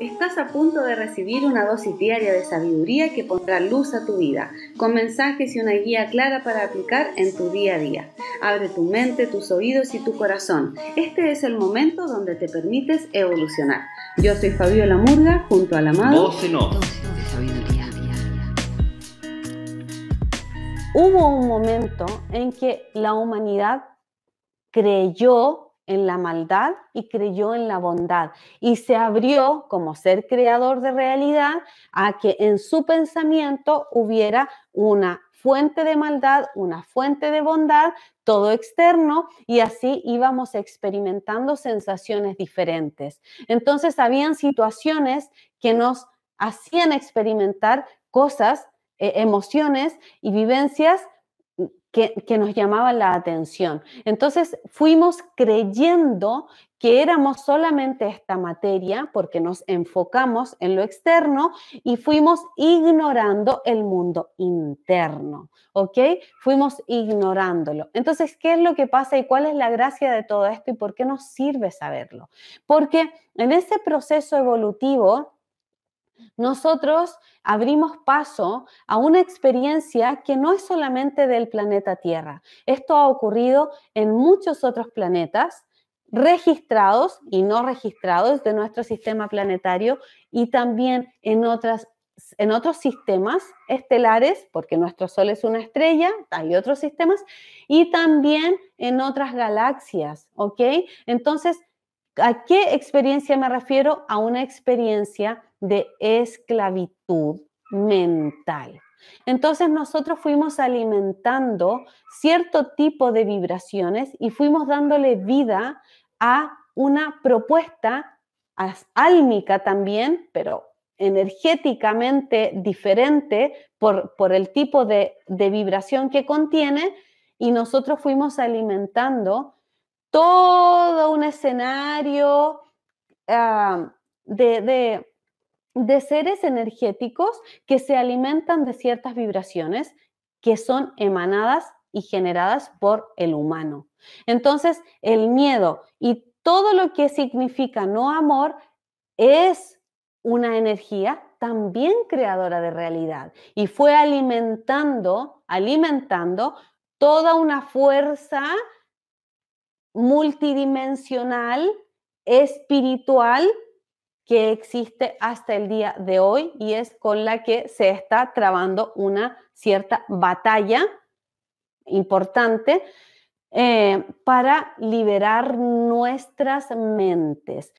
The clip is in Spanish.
Estás a punto de recibir una dosis diaria de sabiduría que pondrá luz a tu vida, con mensajes y una guía clara para aplicar en tu día a día. Abre tu mente, tus oídos y tu corazón. Este es el momento donde te permites evolucionar. Yo soy Fabiola Murga, junto al amado. Hubo un momento en que la humanidad creyó en la maldad y creyó en la bondad y se abrió como ser creador de realidad a que en su pensamiento hubiera una fuente de maldad, una fuente de bondad, todo externo y así íbamos experimentando sensaciones diferentes. Entonces habían situaciones que nos hacían experimentar cosas, eh, emociones y vivencias que, nos llamaban la atención. Entonces fuimos creyendo que éramos solamente esta materia porque nos enfocamos en lo externo y fuimos ignorando el mundo interno, ¿ok? Fuimos ignorándolo. Entonces, ¿qué es lo que pasa y cuál es la gracia de todo esto y por qué nos sirve saberlo? Porque en ese proceso evolutivo, nosotros abrimos paso a una experiencia que no es solamente del planeta Tierra. Esto ha ocurrido en muchos otros planetas registrados y no registrados de nuestro sistema planetario y también en otras en otros sistemas estelares, porque nuestro Sol es una estrella, hay otros sistemas, y también en otras galaxias, ¿ok? Entonces, ¿a qué experiencia me refiero? A una experiencia de esclavitud mental. Entonces nosotros fuimos alimentando cierto tipo de vibraciones y fuimos dándole vida a una propuesta álmica también, pero energéticamente diferente por, por el tipo de, vibración que contiene y nosotros fuimos alimentando todo un escenario ah, de, de seres energéticos que se alimentan de ciertas vibraciones que son emanadas y generadas por el humano. Entonces, el miedo y todo lo que significa no amor es una energía también creadora de realidad y fue alimentando, alimentando toda una fuerza multidimensional, espiritual, que existe hasta el día de hoy y es con la que se está trabando una cierta batalla importante eh, para liberar nuestras mentes.